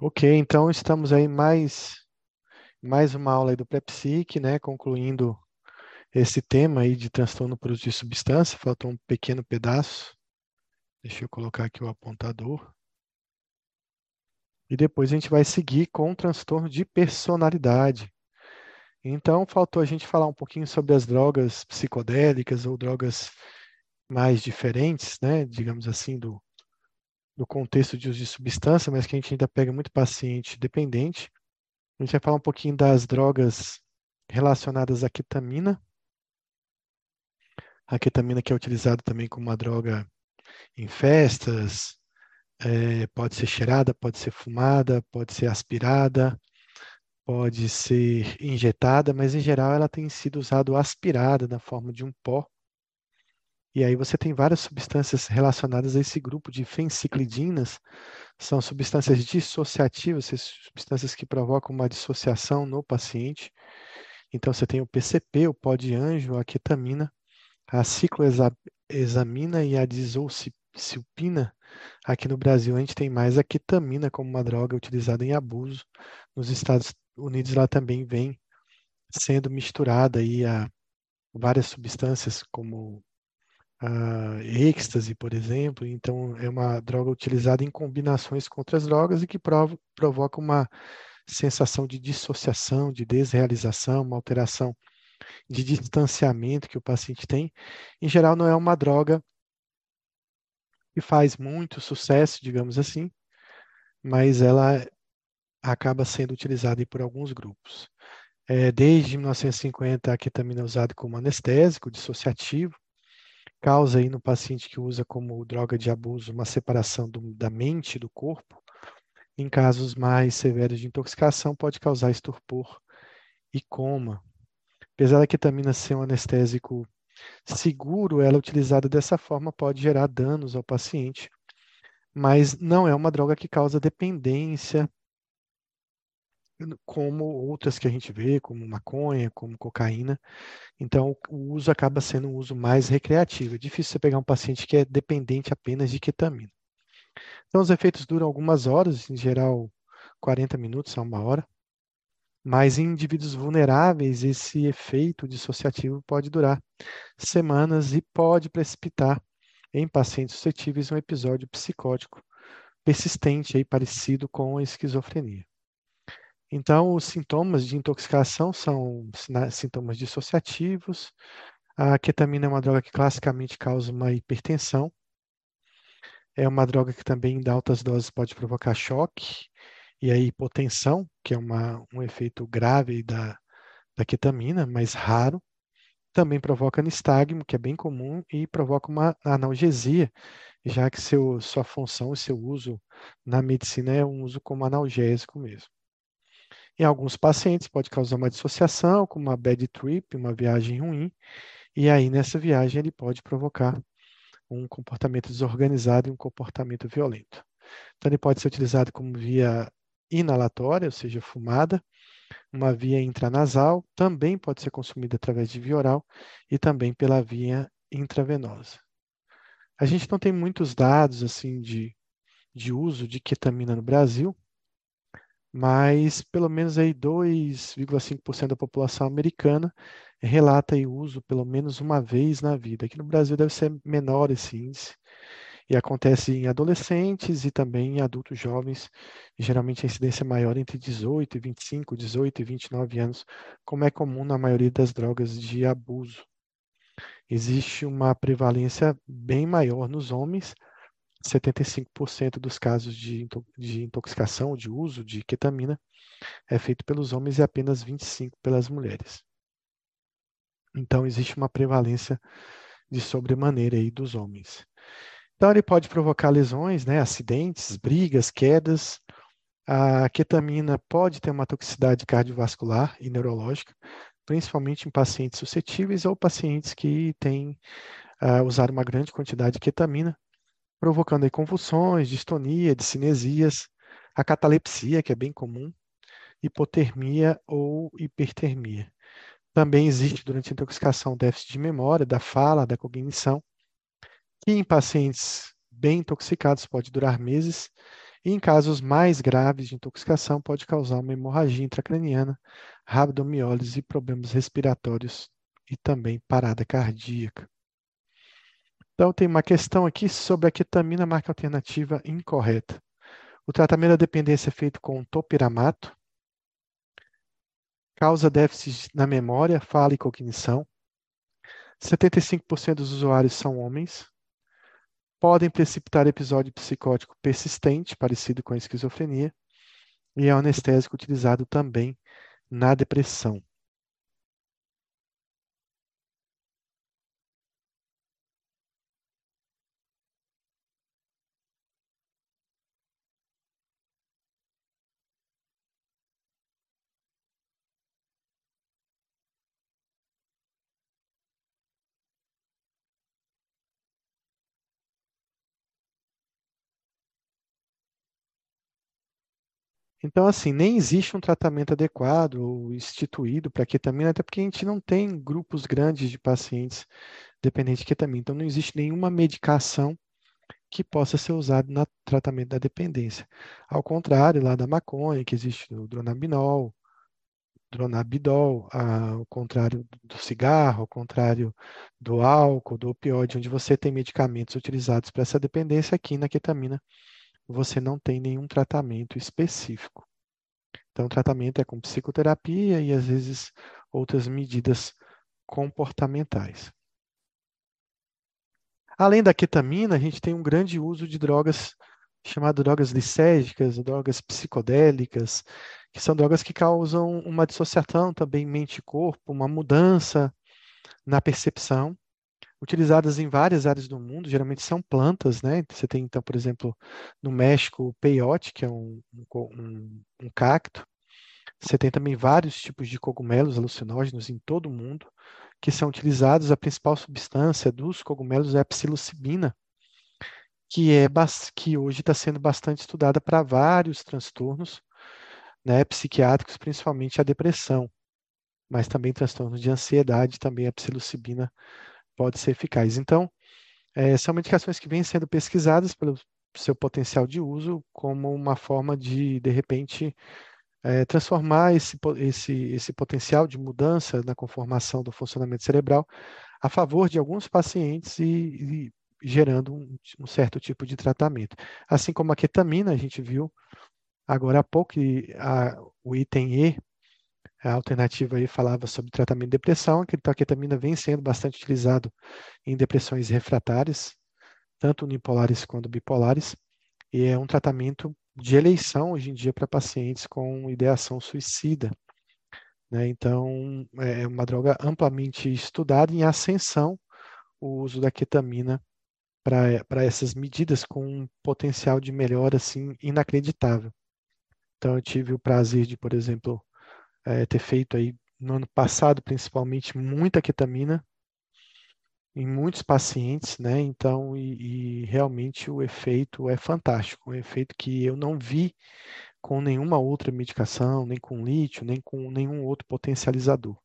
Ok, então estamos aí mais mais uma aula do Prepsic, né, concluindo esse tema aí de transtorno por uso de substância, faltou um pequeno pedaço. Deixa eu colocar aqui o apontador. E depois a gente vai seguir com o transtorno de personalidade. Então, faltou a gente falar um pouquinho sobre as drogas psicodélicas ou drogas mais diferentes, né, digamos assim, do, do contexto de uso de substância, mas que a gente ainda pega muito paciente dependente. A gente vai falar um pouquinho das drogas relacionadas à ketamina. A ketamina que é utilizada também como uma droga em festas, é, pode ser cheirada, pode ser fumada, pode ser aspirada, pode ser injetada, mas em geral ela tem sido usada aspirada na forma de um pó e aí você tem várias substâncias relacionadas a esse grupo de fenciclidinas, são substâncias dissociativas, substâncias que provocam uma dissociação no paciente. Então você tem o PCP, o pó de anjo, a ketamina, a cicloexamina e a disolcipina. Aqui no Brasil a gente tem mais a ketamina como uma droga utilizada em abuso. Nos Estados Unidos ela também vem sendo misturada aí a várias substâncias como uh, êxtase, por exemplo. Então, é uma droga utilizada em combinações com outras drogas e que provo provoca uma sensação de dissociação, de desrealização, uma alteração de distanciamento que o paciente tem. Em geral, não é uma droga que faz muito sucesso, digamos assim, mas ela acaba sendo utilizada por alguns grupos. É, desde 1950, a ketamina é usada como anestésico dissociativo, causa aí no paciente que usa como droga de abuso uma separação do, da mente do corpo. Em casos mais severos de intoxicação, pode causar estupor e coma. Apesar da ketamina ser um anestésico seguro, ela utilizada dessa forma pode gerar danos ao paciente, mas não é uma droga que causa dependência como outras que a gente vê, como maconha, como cocaína. Então, o uso acaba sendo um uso mais recreativo. É difícil você pegar um paciente que é dependente apenas de ketamina. Então, os efeitos duram algumas horas, em geral 40 minutos a uma hora. Mas em indivíduos vulneráveis, esse efeito dissociativo pode durar semanas e pode precipitar em pacientes suscetíveis um episódio psicótico persistente, aí, parecido com a esquizofrenia. Então, os sintomas de intoxicação são sintomas dissociativos. A ketamina é uma droga que classicamente causa uma hipertensão. É uma droga que também, em altas doses, pode provocar choque e a hipotensão, que é uma, um efeito grave da, da ketamina, mas raro. Também provoca nistagmo, que é bem comum, e provoca uma analgesia, já que seu, sua função e seu uso na medicina é um uso como analgésico mesmo. Em alguns pacientes pode causar uma dissociação, como uma bad trip, uma viagem ruim, e aí nessa viagem ele pode provocar um comportamento desorganizado e um comportamento violento. Então ele pode ser utilizado como via inalatória, ou seja, fumada, uma via intranasal, também pode ser consumido através de via oral e também pela via intravenosa. A gente não tem muitos dados assim de, de uso de ketamina no Brasil, mas pelo menos aí 2,5% da população americana relata o uso pelo menos uma vez na vida. Aqui no Brasil deve ser menor esse índice. E acontece em adolescentes e também em adultos jovens. Geralmente a incidência é maior entre 18 e 25, 18 e 29 anos, como é comum na maioria das drogas de abuso. Existe uma prevalência bem maior nos homens, 75% dos casos de, de intoxicação, de uso de ketamina, é feito pelos homens e apenas 25% pelas mulheres. Então, existe uma prevalência de sobremaneira aí dos homens. Então, ele pode provocar lesões, né, acidentes, brigas, quedas. A ketamina pode ter uma toxicidade cardiovascular e neurológica, principalmente em pacientes suscetíveis ou pacientes que têm uh, usado uma grande quantidade de ketamina, provocando aí convulsões, distonia, discinesias, a catalepsia, que é bem comum, hipotermia ou hipertermia. Também existe durante a intoxicação déficit de memória, da fala, da cognição, que em pacientes bem intoxicados pode durar meses E em casos mais graves de intoxicação, pode causar uma hemorragia intracraniana, rabdomiólise, problemas respiratórios e também parada cardíaca. Então, tem uma questão aqui sobre a ketamina, marca alternativa incorreta. O tratamento da dependência é feito com topiramato, causa déficit na memória, fala e cognição. 75% dos usuários são homens. Podem precipitar episódio psicótico persistente, parecido com a esquizofrenia, e é um anestésico utilizado também na depressão. Então, assim, nem existe um tratamento adequado ou instituído para ketamina, até porque a gente não tem grupos grandes de pacientes dependentes de ketamina. Então, não existe nenhuma medicação que possa ser usada no tratamento da dependência. Ao contrário, lá da maconha, que existe o dronabinol, dronabidol, ao contrário do cigarro, ao contrário do álcool, do opioide, onde você tem medicamentos utilizados para essa dependência, aqui na ketamina você não tem nenhum tratamento específico. Então, o tratamento é com psicoterapia e, às vezes, outras medidas comportamentais. Além da ketamina, a gente tem um grande uso de drogas chamadas drogas lisérgicas, drogas psicodélicas, que são drogas que causam uma dissociação também mente corpo, uma mudança na percepção utilizadas em várias áreas do mundo, geralmente são plantas, né? Você tem, então, por exemplo, no México, o peyote, que é um, um, um cacto. Você tem também vários tipos de cogumelos alucinógenos em todo o mundo, que são utilizados. A principal substância dos cogumelos é a psilocibina, que, é, que hoje está sendo bastante estudada para vários transtornos né, psiquiátricos, principalmente a depressão, mas também transtornos de ansiedade, também a psilocibina pode ser eficaz. Então, é, são medicações que vêm sendo pesquisadas pelo seu potencial de uso como uma forma de, de repente, é, transformar esse, esse, esse potencial de mudança na conformação do funcionamento cerebral a favor de alguns pacientes e, e gerando um, um, certo tipo de tratamento. Assim como a ketamina, a gente viu agora há pouco, a, o item E a alternativa aí falava sobre tratamento de depressão, que a ketamina vem sendo bastante utilizado em depressões refratárias, tanto unipolares quanto bipolares, e é um tratamento de eleição hoje em dia para pacientes com ideação suicida. Né? Então, é uma droga amplamente estudada em ascensão o uso da ketamina para essas medidas com um potencial de melhora assim inacreditável. Então, eu tive o prazer de, por exemplo, é, ter feito aí no ano passado, principalmente, muita ketamina em muitos pacientes, né? Então, e, e, realmente o efeito é fantástico, um efeito que eu não vi com nenhuma outra medicação, nem com lítio, nem com nenhum outro potencializador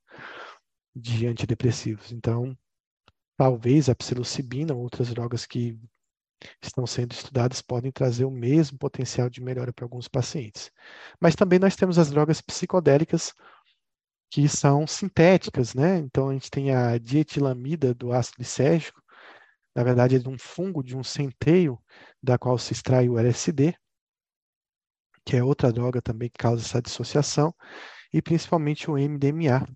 de antidepressivos. Então, talvez a psilocibina, outras drogas que estão sendo estudadas podem trazer o mesmo potencial de melhora para alguns pacientes. Mas também nós temos as drogas psicodélicas que são sintéticas, né? Então a gente tem a dietilamida do ácido lisérgico, na verdade é de um fungo de um centeio da qual se extrai o LSD, que é outra droga também que causa essa dissociação, e principalmente o MDMA,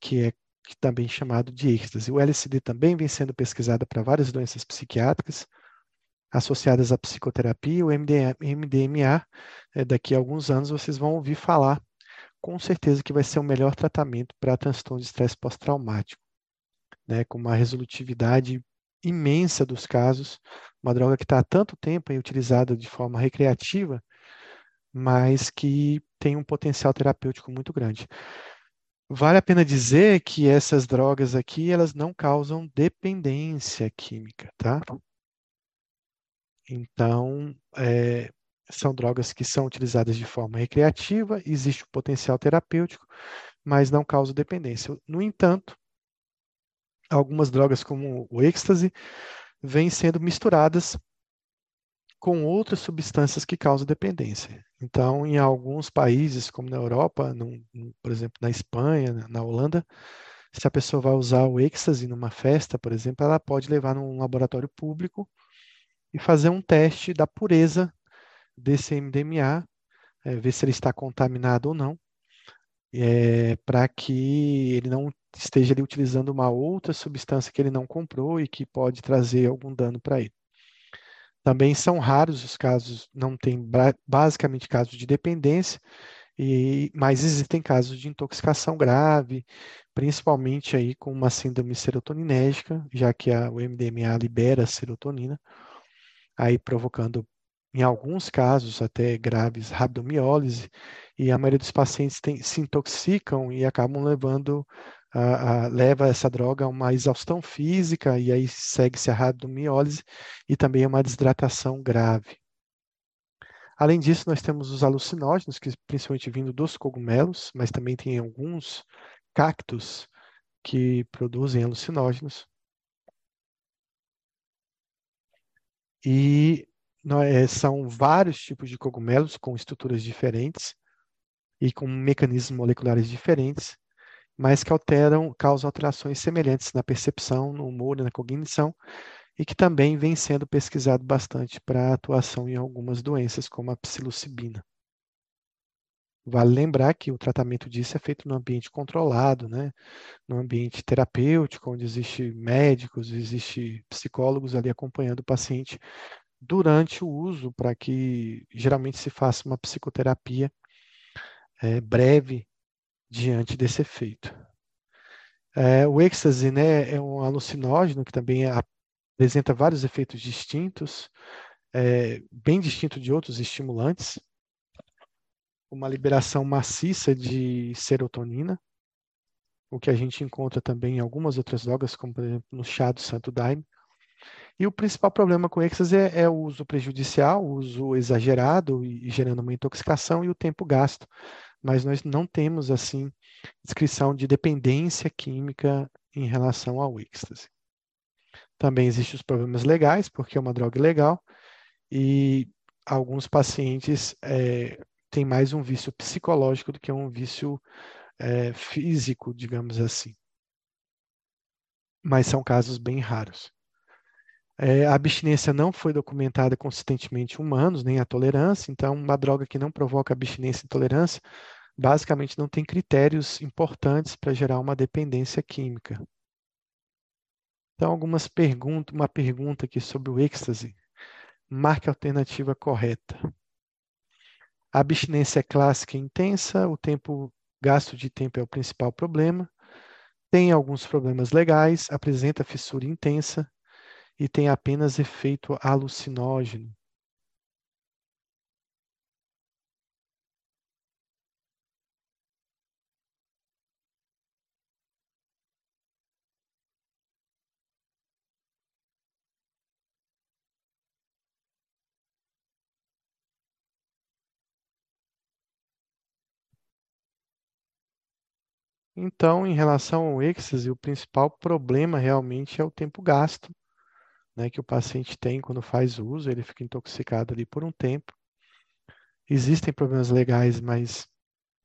que é também chamado de êxtase. O LSD também vem sendo pesquisado para várias doenças psiquiátricas, associadas à psicoterapia, o MDMA, é, daqui a alguns anos vocês vão ouvir falar, com certeza que vai ser o melhor tratamento para transtorno de estresse pós-traumático, né, com uma resolutividade imensa dos casos, uma droga que está há tanto tempo aí utilizada de forma recreativa, mas que tem um potencial terapêutico muito grande. Vale a pena dizer que essas drogas aqui, elas não causam dependência química, tá? Então, é, são drogas que são utilizadas de forma recreativa, existe o potencial terapêutico, mas não causam dependência. No entanto, algumas drogas como o êxtase vêm sendo misturadas com outras substâncias que causam dependência. Então, em alguns países, como na Europa, no, por exemplo, na Espanha, na Holanda, se a pessoa vai usar o êxtase numa festa, por exemplo, ela pode levar num laboratório público e fazer um teste da pureza desse MDMA, é, ver se ele está contaminado ou não, é, para que ele não esteja ali utilizando uma outra substância que ele não comprou e que pode trazer algum dano para ele. Também são raros os casos, não tem basicamente casos de dependência, e, mas existem casos de intoxicação grave, principalmente aí com uma síndrome serotoninérgica, já que a, o MDMA libera serotonina, aí provocando, em alguns casos, até graves rabdomiólise, e a maioria dos pacientes tem, se intoxicam e acabam levando, a, a, leva essa droga a uma exaustão física, e aí segue-se a rabdomiólise e também uma desidratação grave. Além disso, nós temos os alucinógenos, que principalmente vindo dos cogumelos, mas também tem alguns cactos que produzem alucinógenos. E é, são vários tipos de cogumelos com estruturas diferentes e com mecanismos moleculares diferentes, mas que alteram, causam alterações semelhantes na percepção, no humor e na cognição, e que também vem sendo pesquisado bastante para atuação em algumas doenças, como a psilocibina. Vale lembrar que o tratamento disso é feito no ambiente controlado, né? no ambiente terapêutico, onde existe médicos, existe psicólogos ali acompanhando o paciente durante o uso, para que geralmente se faça uma psicoterapia é, breve diante desse efeito. É, o êxtase né, é um alucinógeno que também apresenta vários efeitos distintos, é, bem distinto de outros estimulantes, uma liberação maciça de serotonina, o que a gente encontra também em algumas outras drogas, como por exemplo no chá do santo daime. E o principal problema com o êxtase é, é, o uso prejudicial, o uso exagerado e, e gerando uma intoxicação e o tempo gasto. Mas nós não temos, assim, descrição de dependência química em relação ao êxtase. Também existem os problemas legais, porque é uma droga ilegal, e alguns pacientes é, têm mais um vício psicológico do que um vício é, físico, digamos assim. Mas são casos bem raros. É, a abstinência não foi documentada consistentemente em humanos, nem a tolerância, então, uma droga que não provoca abstinência e intolerância, basicamente não tem critérios importantes para gerar uma dependência química. Então, algumas perguntas, uma pergunta aqui sobre o êxtase. Marque a alternativa correta. A abstinência é clássica e intensa, o tempo gasto de tempo é o principal problema. Tem alguns problemas legais, apresenta fissura intensa e tem apenas efeito alucinógeno. Então, em relação ao êxtase, o principal problema realmente é o tempo gasto, né, que o paciente tem quando faz uso, ele fica intoxicado ali por um tempo. Existem problemas legais, mas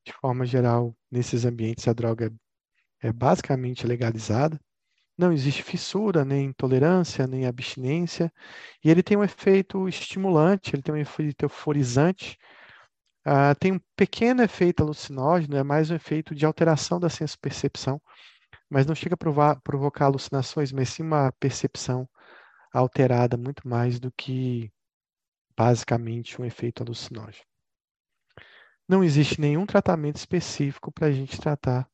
de forma geral, nesses ambientes a droga é, é basicamente legalizada. Não existe fissura, nem intolerância, nem abstinência, e ele tem um efeito estimulante, ele tem um efeito euforizante, Uh, tem um pequeno efeito alucinógeno, é mais um efeito de alteração da senso-percepção, mas não chega a provar, provocar alucinações, mas sim uma percepção alterada muito mais do que basicamente um efeito alucinógeno. Não existe nenhum tratamento específico para a gente tratar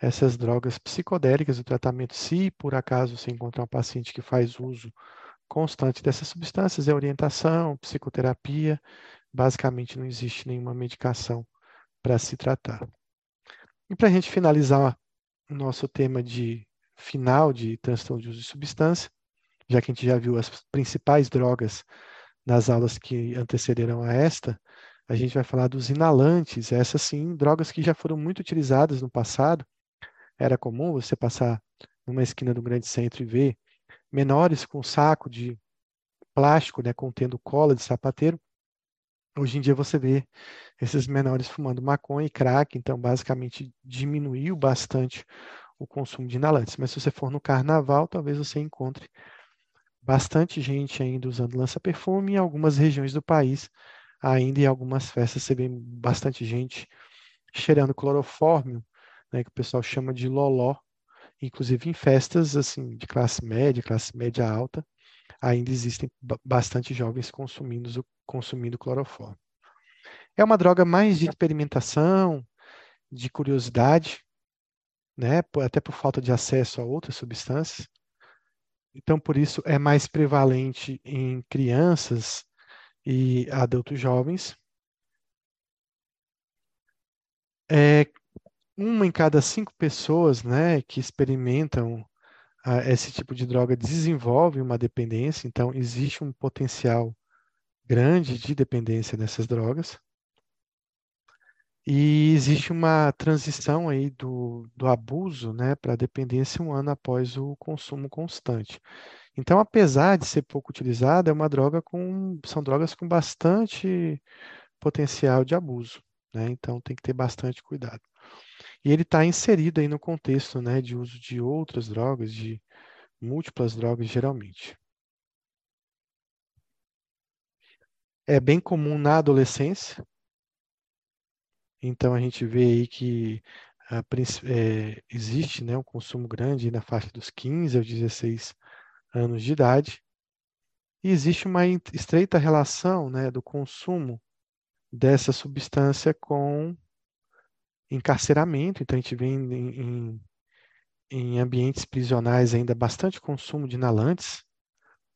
essas drogas psicodélicas. O tratamento, se por acaso você encontrar um paciente que faz uso constante dessas substâncias, é orientação, psicoterapia basicamente não existe nenhuma medicação para se tratar. E para a gente finalizar o nosso tema de final de transtorno de uso de substância, já que a gente já viu as principais drogas nas aulas que antecederam a esta, a gente vai falar dos inalantes, essas sim, drogas que já foram muito utilizadas no passado. Era comum você passar numa esquina do grande centro e ver menores com saco de plástico, né, contendo cola de sapateiro. Hoje em dia você vê esses menores fumando maconha e crack, então basicamente diminuiu bastante o consumo de inalantes. Mas se você for no carnaval, talvez você encontre bastante gente ainda usando lança-perfume em algumas regiões do país. Ainda em algumas festas você vê bastante gente cheirando clorofórmio, né, que o pessoal chama de loló, inclusive em festas assim de classe média, classe média alta, ainda existem bastante jovens consumindo, consumindo clorofórmio. É uma droga mais de experimentação, de curiosidade, né, até por falta de acesso a outras substâncias. Então, por isso, é mais prevalente em crianças e adultos jovens. É, uma em cada cinco pessoas né, que experimentam esse tipo de droga desenvolve uma dependência, então existe um potencial grande de dependência nessas drogas. E existe uma transição aí do, do abuso né, para a dependência um ano após o consumo constante. Então, apesar de ser pouco utilizada, é uma droga com, são drogas com bastante potencial de abuso. Né? Então, tem que ter bastante cuidado. E ele está inserido aí no contexto né, de uso de outras drogas, de múltiplas drogas, geralmente. É bem comum na adolescência, então a gente vê aí que a, é, existe né, um consumo grande na faixa dos 15 aos 16 anos de idade. E existe uma estreita relação né, do consumo dessa substância com encarceramento. Então a gente vê em, em, em ambientes prisionais ainda bastante consumo de inalantes,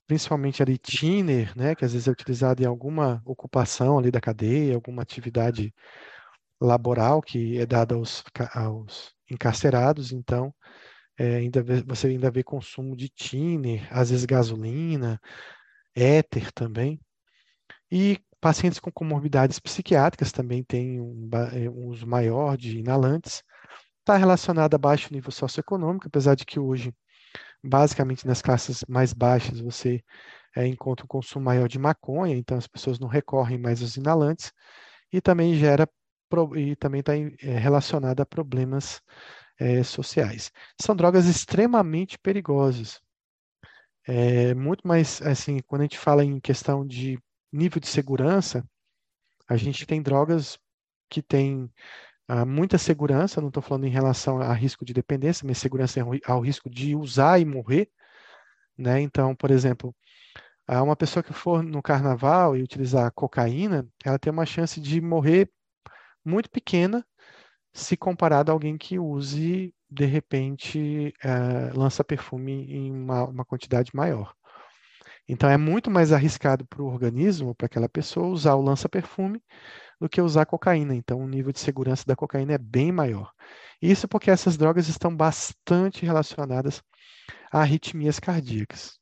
principalmente ali tiner, né, que às vezes é utilizado em alguma ocupação ali da cadeia, alguma atividade laboral que é dada aos, aos encarcerados, então é, ainda vê, você ainda vê consumo de tiner, às vezes gasolina, éter também. E pacientes com comorbidades psiquiátricas também têm um, é, um uso maior de inalantes. Está relacionado a baixo nível socioeconômico, apesar de que hoje, basicamente nas classes mais baixas, você é, encontra um consumo maior de maconha, então as pessoas não recorrem mais aos inalantes, e também gera e também está é, relacionada a problemas é, sociais. São drogas extremamente perigosas. É, muito mais, assim, quando a gente fala em questão de nível de segurança, a gente tem drogas que têm ah, muita segurança, não estou falando em relação a risco de dependência, mas segurança ao risco de usar e morrer. Né? Então, por exemplo, uma pessoa que for no carnaval e utilizar cocaína, ela tem uma chance de morrer muito pequena se comparado a alguém que use, de repente, uh, lança perfume em uma, uma quantidade maior. Então, é muito mais arriscado para o organismo, para aquela pessoa, usar o lança-perfume do que usar cocaína. Então, o nível de segurança da cocaína é bem maior. Isso porque essas drogas estão bastante relacionadas a arritmias cardíacas,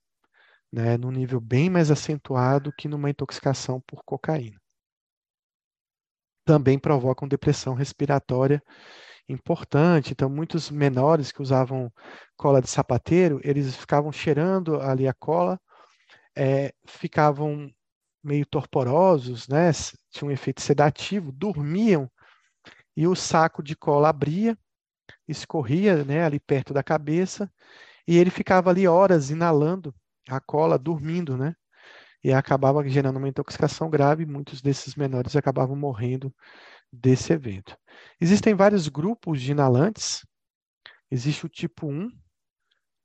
né, num nível bem mais acentuado que numa intoxicação por cocaína também provocam depressão respiratória importante. Então, muitos menores que usavam cola de sapateiro, eles ficavam cheirando ali a cola, é, ficavam meio torporosos, né? Tinha um efeito sedativo, dormiam e o saco de cola abria, escorria, né, ali perto da cabeça e ele ficava ali horas inalando a cola, dormindo, né? e acabava gerando uma intoxicação grave, muitos desses menores acabavam morrendo desse evento. Existem vários grupos de inalantes, existe o tipo 1,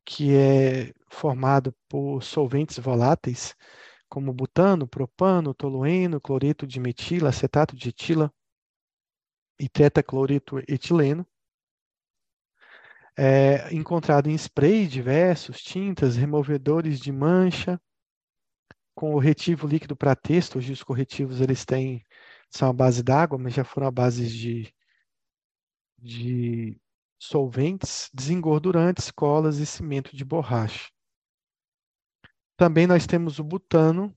que é formado por solventes voláteis, como butano, propano, tolueno, cloreto de metila, acetato de etila e tetacloreto etileno. É encontrado em spray diversos, tintas, removedores de mancha, com o retivo líquido para texto, hoje os corretivos eles têm são a base d'água, mas já foram a base de, de solventes, desengordurantes, colas e cimento de borracha. Também nós temos o butano,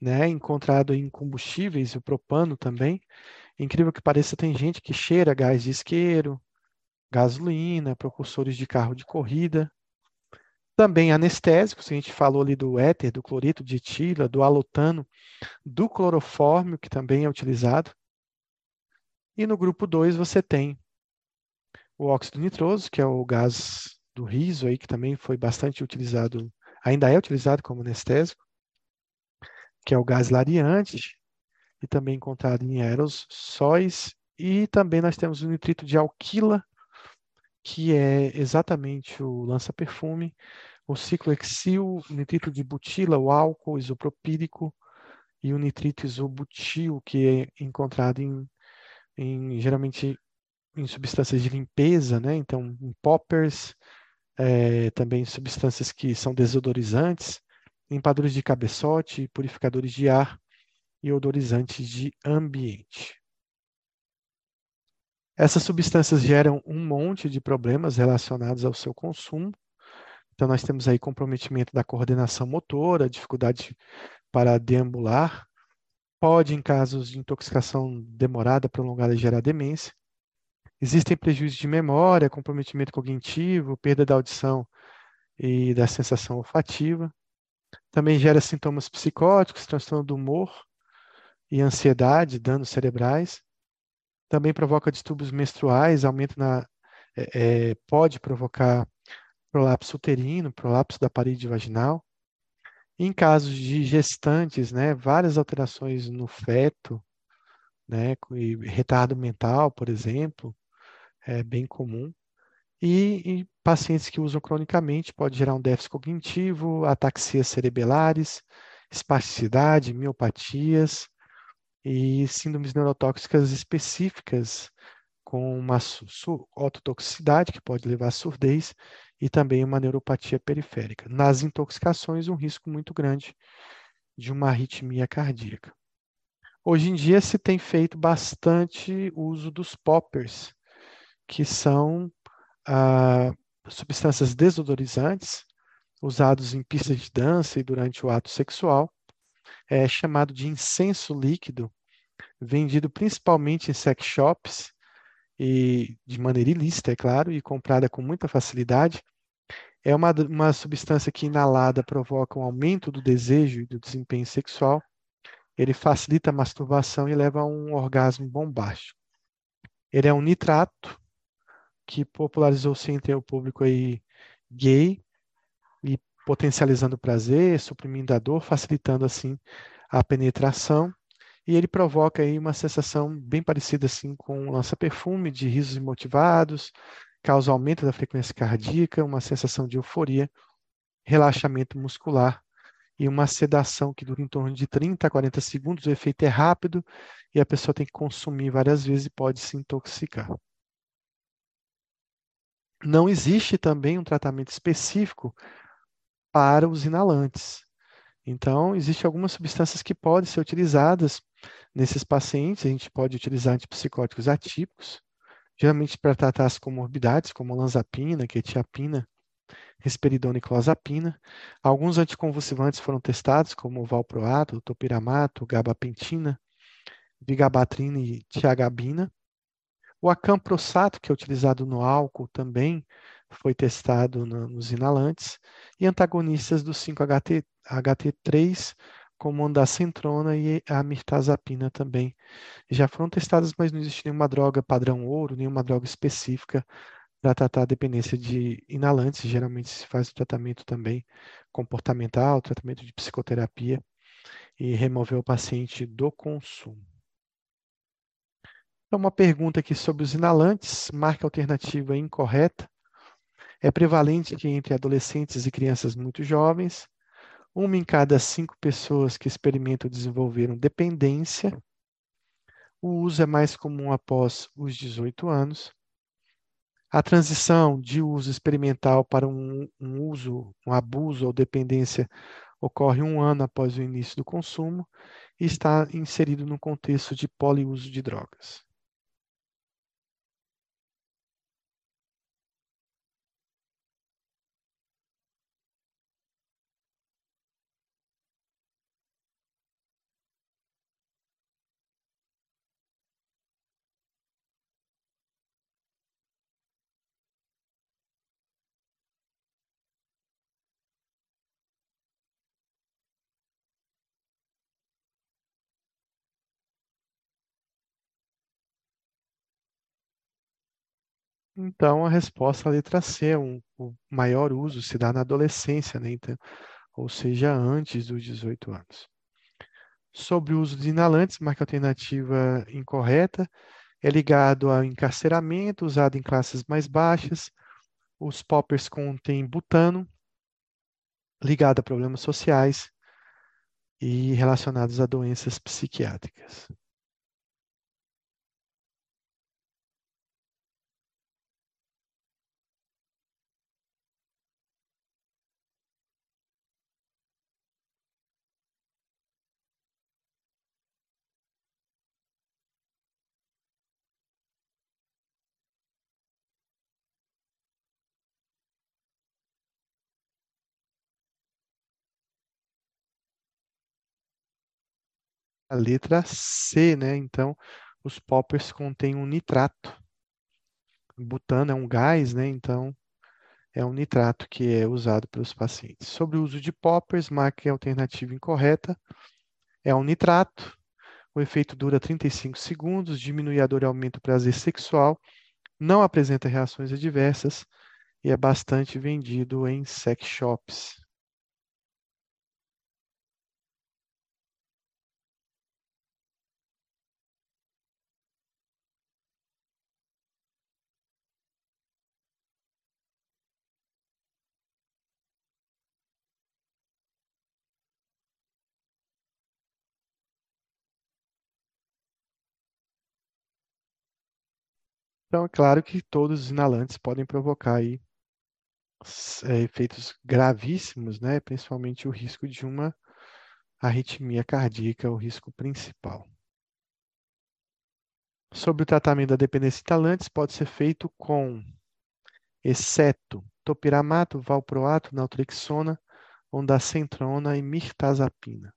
né, encontrado em combustíveis, o propano também. Incrível que pareça, tem gente que cheira gás de isqueiro, gasolina, precursores de carro de corrida. Também anestésicos, a gente falou ali do éter, do clorito de etila, do alotano, do clorofórmio, que também é utilizado. E no grupo 2 você tem o óxido nitroso, que é o gás do riso aí, que também foi bastante utilizado, ainda é utilizado como anestésico, que é o gás lariante, e também encontrado em aerossóis. E também nós temos o nitrito de alquila, que é exatamente o lança-perfume, o ciclohexil, o nitrito de butila, o álcool isopropílico e o nitrito isobutil, que é encontrado em, em geralmente em substâncias de limpeza, né? Então, em poppers, é, também substâncias que são desodorizantes, limpadores de cabeçote, purificadores de ar e odorizantes de ambiente. Essas substâncias geram um monte de problemas relacionados ao seu consumo. Então, nós temos aí comprometimento da coordenação motora, dificuldade para deambular, pode, em casos de intoxicação demorada, prolongada, gerar demência. Existem prejuízos de memória, comprometimento cognitivo, perda da audição e da sensação olfativa. Também gera sintomas psicóticos, transtorno do humor e ansiedade, danos cerebrais também provoca distúrbios menstruais, aumento na, é, é, pode provocar prolapso uterino, prolapso da parede vaginal. Em casos de gestantes, né, várias alterações no feto, né, e retardo mental, por exemplo, é bem comum. E em pacientes que usam cronicamente, pode gerar um déficit cognitivo, ataxias cerebelares, espasticidade, miopatias, e síndromes neurotóxicas específicas com uma ototoxicidade, que pode levar à surdez, e também uma neuropatia periférica. Nas intoxicações, um risco muito grande de uma arritmia cardíaca. Hoje em dia se tem feito bastante uso dos poppers, que são ah, substâncias desodorizantes usados em pistas de dança e durante o ato sexual, é chamado de incenso líquido, vendido principalmente em sex shops e de maneira ilícita, é claro, e comprada com muita facilidade. É uma, uma substância que inalada provoca um aumento do desejo e do desempenho sexual. Ele facilita a masturbação e leva a um orgasmo bombástico. Ele é um nitrato que popularizou-se entre o público aí gay e potencializando o prazer, suprimindo a dor, facilitando assim a penetração e ele provoca aí uma sensação bem parecida assim com lança-perfume, de risos imotivados, causa aumento da frequência cardíaca, uma sensação de euforia, relaxamento muscular e uma sedação que dura em torno de 30 a 40 segundos. O efeito é rápido e a pessoa tem que consumir várias vezes e pode se intoxicar. Não existe também um tratamento específico para os inalantes. Então, existem algumas substâncias que podem ser utilizadas nesses pacientes. A gente pode utilizar antipsicóticos atípicos, geralmente para tratar as comorbidades, como lanzapina, quetiapina, risperidona e clozapina. Alguns anticonvulsivantes foram testados, como valproato, topiramato, gabapentina, vigabatrina e tiagabina. O acamprosato, que é utilizado no álcool também, foi testado no, nos inalantes, e antagonistas do 5-HT3, como o ondacentrona e a mirtazapina também. Já foram testadas, mas não existe nenhuma droga padrão ouro, nenhuma droga específica para tratar a dependência de inalantes. Geralmente se faz o tratamento também comportamental, tratamento de psicoterapia e remover o paciente do consumo. Então, uma pergunta aqui sobre os inalantes, marca alternativa incorreta. É prevalente entre adolescentes e crianças muito jovens, uma em cada cinco pessoas que experimentam desenvolveram dependência. O uso é mais comum após os 18 anos. A transição de uso experimental para um, um uso, um abuso ou dependência ocorre um ano após o início do consumo e está inserido no contexto de poliuso de drogas. Então, a resposta à letra C, um, o maior uso se dá na adolescência, né? Então, ou seja, antes dos 18 anos. Sobre o uso de inalantes, marca alternativa incorreta, é ligado ao encarceramento, usado em classes mais baixas. Os poppers contêm butano, ligado a problemas sociais e relacionados a doenças psiquiátricas. A letra C, né? Então, os poppers contêm um nitrato. Butano é um gás, né? Então, é um nitrato que é usado pelos pacientes. Sobre o uso de poppers, marque a alternativa incorreta. É um nitrato. O efeito dura 35 segundos, diminui a dor e aumenta o prazer sexual, não apresenta reações adversas e é bastante vendido em sex shops. Então, é claro que todos os inalantes podem provocar aí, é, efeitos gravíssimos, né? principalmente o risco de uma arritmia cardíaca, o risco principal. Sobre o tratamento da dependência de inalantes, pode ser feito com, exceto topiramato, valproato, naltrexona, ondansetrona e mirtazapina.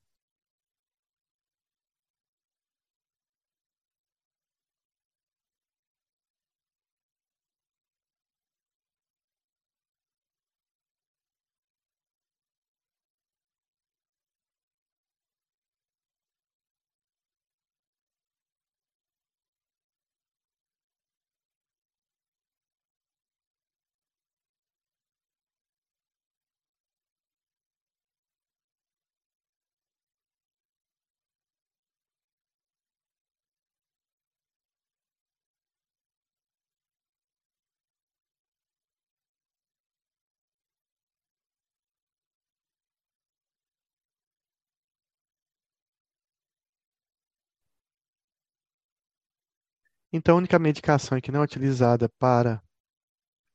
Então, a única medicação que não é utilizada para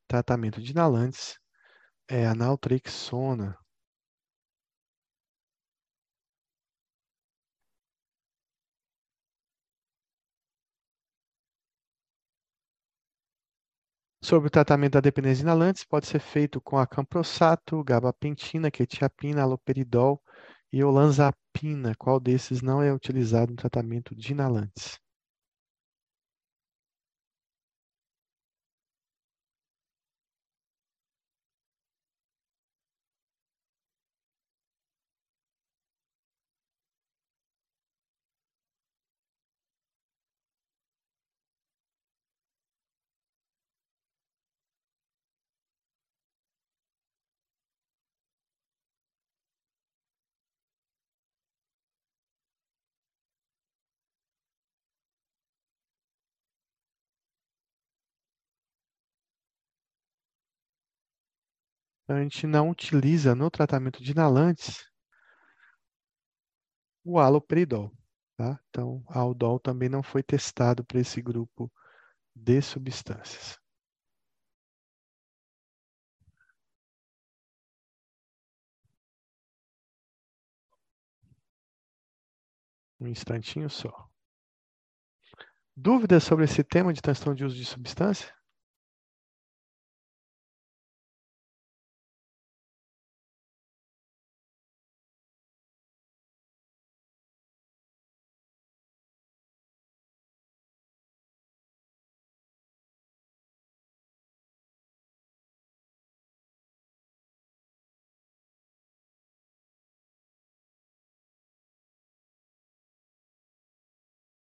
tratamento de inalantes é a naltrexona. Sobre o tratamento da dependência de inalantes, pode ser feito com a camprosato, gabapentina, quetiapina, aloperidol e olanzapina. Qual desses não é utilizado no tratamento de inalantes? A gente não utiliza no tratamento de inalantes o haloperidol. Tá? Então, a aldol também não foi testado para esse grupo de substâncias. Um instantinho só. Dúvidas sobre esse tema de transtorno de uso de substância?